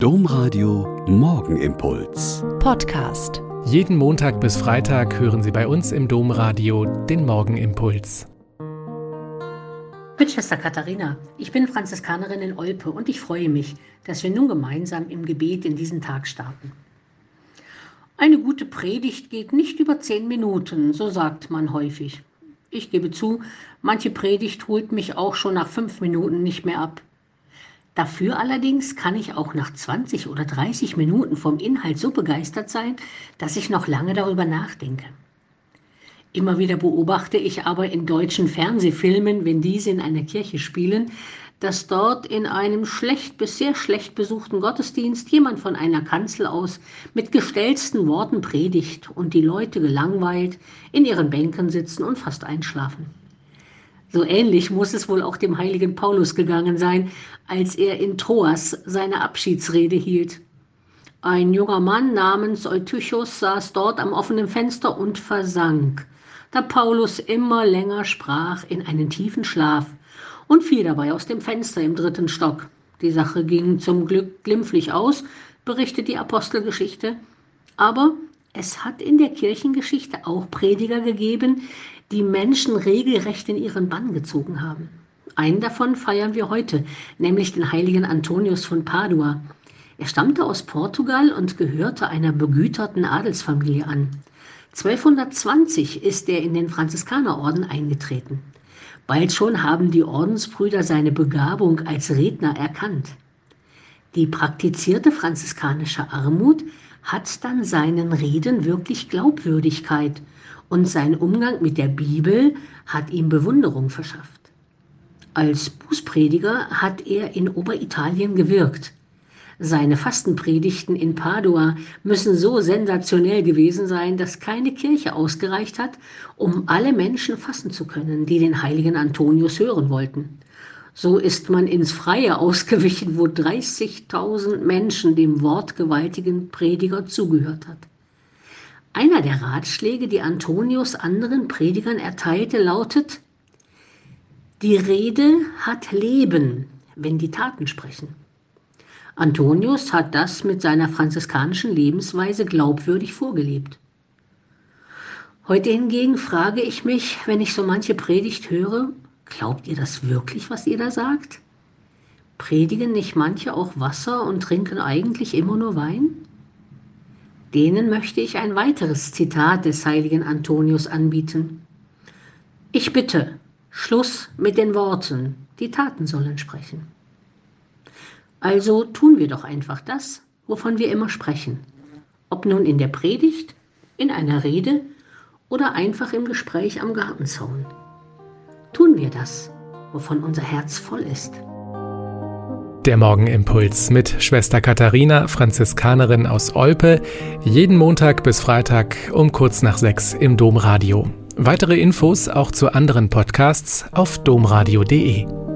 Domradio Morgenimpuls. Podcast. Jeden Montag bis Freitag hören Sie bei uns im Domradio den Morgenimpuls. Mit Schwester Katharina, ich bin Franziskanerin in Olpe und ich freue mich, dass wir nun gemeinsam im Gebet in diesen Tag starten. Eine gute Predigt geht nicht über zehn Minuten, so sagt man häufig. Ich gebe zu, manche Predigt holt mich auch schon nach fünf Minuten nicht mehr ab. Dafür allerdings kann ich auch nach 20 oder 30 Minuten vom Inhalt so begeistert sein, dass ich noch lange darüber nachdenke. Immer wieder beobachte ich aber in deutschen Fernsehfilmen, wenn diese in einer Kirche spielen, dass dort in einem schlecht bis sehr schlecht besuchten Gottesdienst jemand von einer Kanzel aus mit gestellten Worten predigt und die Leute gelangweilt in ihren Bänken sitzen und fast einschlafen. So ähnlich muss es wohl auch dem heiligen Paulus gegangen sein, als er in Troas seine Abschiedsrede hielt. Ein junger Mann namens Eutychus saß dort am offenen Fenster und versank, da Paulus immer länger sprach in einen tiefen Schlaf und fiel dabei aus dem Fenster im dritten Stock. Die Sache ging zum Glück glimpflich aus, berichtet die Apostelgeschichte, aber es hat in der Kirchengeschichte auch Prediger gegeben, die Menschen regelrecht in ihren Bann gezogen haben. Einen davon feiern wir heute, nämlich den heiligen Antonius von Padua. Er stammte aus Portugal und gehörte einer begüterten Adelsfamilie an. 1220 ist er in den Franziskanerorden eingetreten. Bald schon haben die Ordensbrüder seine Begabung als Redner erkannt. Die praktizierte franziskanische Armut hat dann seinen Reden wirklich Glaubwürdigkeit und sein Umgang mit der Bibel hat ihm Bewunderung verschafft. Als Bußprediger hat er in Oberitalien gewirkt. Seine Fastenpredigten in Padua müssen so sensationell gewesen sein, dass keine Kirche ausgereicht hat, um alle Menschen fassen zu können, die den heiligen Antonius hören wollten. So ist man ins Freie ausgewichen, wo 30.000 Menschen dem wortgewaltigen Prediger zugehört hat. Einer der Ratschläge, die Antonius anderen Predigern erteilte, lautet, die Rede hat Leben, wenn die Taten sprechen. Antonius hat das mit seiner franziskanischen Lebensweise glaubwürdig vorgelebt. Heute hingegen frage ich mich, wenn ich so manche Predigt höre, glaubt ihr das wirklich, was ihr da sagt? Predigen nicht manche auch Wasser und trinken eigentlich immer nur Wein? Denen möchte ich ein weiteres Zitat des heiligen Antonius anbieten. Ich bitte, Schluss mit den Worten, die Taten sollen sprechen. Also tun wir doch einfach das, wovon wir immer sprechen, ob nun in der Predigt, in einer Rede oder einfach im Gespräch am Gartenzaun. Tun wir das, wovon unser Herz voll ist. Der Morgenimpuls mit Schwester Katharina, Franziskanerin aus Olpe, jeden Montag bis Freitag um kurz nach sechs im Domradio. Weitere Infos auch zu anderen Podcasts auf domradio.de.